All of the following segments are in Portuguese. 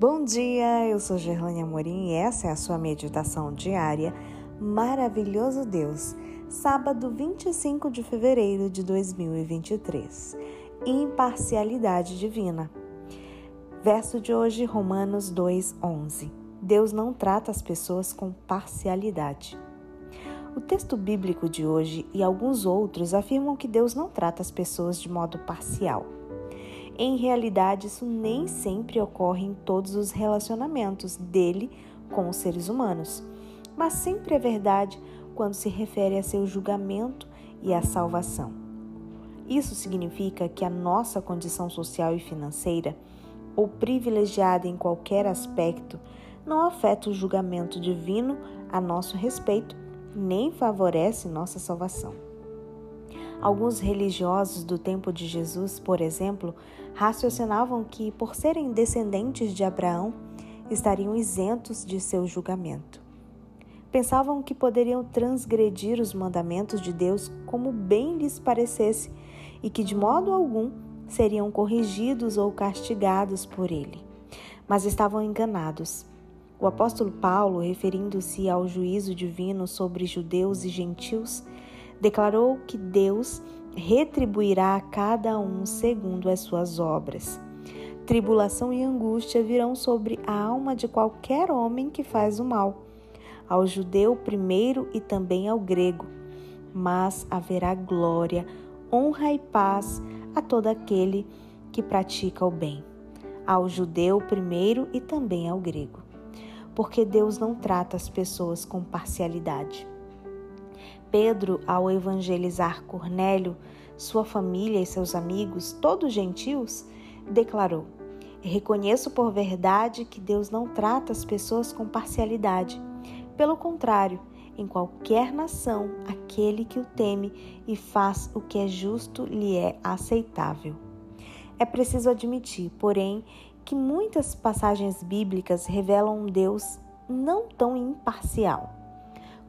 Bom dia, eu sou Gerlane Amorim e essa é a sua meditação diária Maravilhoso Deus, sábado 25 de fevereiro de 2023. Imparcialidade divina. Verso de hoje, Romanos 2:11. Deus não trata as pessoas com parcialidade. O texto bíblico de hoje e alguns outros afirmam que Deus não trata as pessoas de modo parcial. Em realidade, isso nem sempre ocorre em todos os relacionamentos dele com os seres humanos, mas sempre é verdade quando se refere a seu julgamento e à salvação. Isso significa que a nossa condição social e financeira, ou privilegiada em qualquer aspecto, não afeta o julgamento divino a nosso respeito, nem favorece nossa salvação. Alguns religiosos do tempo de Jesus, por exemplo, raciocinavam que, por serem descendentes de Abraão, estariam isentos de seu julgamento. Pensavam que poderiam transgredir os mandamentos de Deus como bem lhes parecesse e que, de modo algum, seriam corrigidos ou castigados por ele. Mas estavam enganados. O apóstolo Paulo, referindo-se ao juízo divino sobre judeus e gentios, declarou que Deus retribuirá a cada um segundo as suas obras. Tribulação e angústia virão sobre a alma de qualquer homem que faz o mal, ao judeu primeiro e também ao grego. Mas haverá glória, honra e paz a todo aquele que pratica o bem, ao judeu primeiro e também ao grego. Porque Deus não trata as pessoas com parcialidade. Pedro, ao evangelizar Cornélio, sua família e seus amigos, todos gentios, declarou: Reconheço por verdade que Deus não trata as pessoas com parcialidade. Pelo contrário, em qualquer nação, aquele que o teme e faz o que é justo lhe é aceitável. É preciso admitir, porém, que muitas passagens bíblicas revelam um Deus não tão imparcial.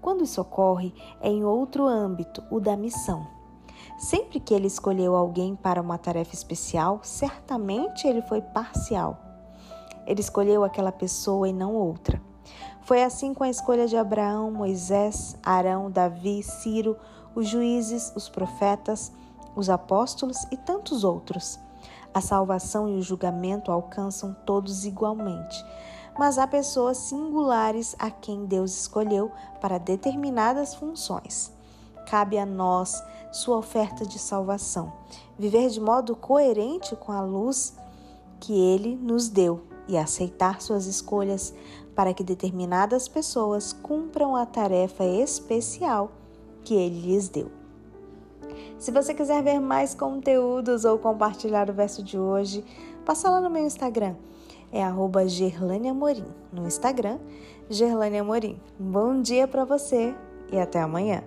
Quando isso ocorre, é em outro âmbito, o da missão. Sempre que ele escolheu alguém para uma tarefa especial, certamente ele foi parcial. Ele escolheu aquela pessoa e não outra. Foi assim com a escolha de Abraão, Moisés, Arão, Davi, Ciro, os juízes, os profetas, os apóstolos e tantos outros. A salvação e o julgamento alcançam todos igualmente mas há pessoas singulares a quem Deus escolheu para determinadas funções. Cabe a nós sua oferta de salvação, viver de modo coerente com a luz que ele nos deu e aceitar suas escolhas para que determinadas pessoas cumpram a tarefa especial que ele lhes deu. Se você quiser ver mais conteúdos ou compartilhar o verso de hoje, passa lá no meu Instagram é arroba. No Instagram, Gerlane Amorim. Bom dia para você e até amanhã.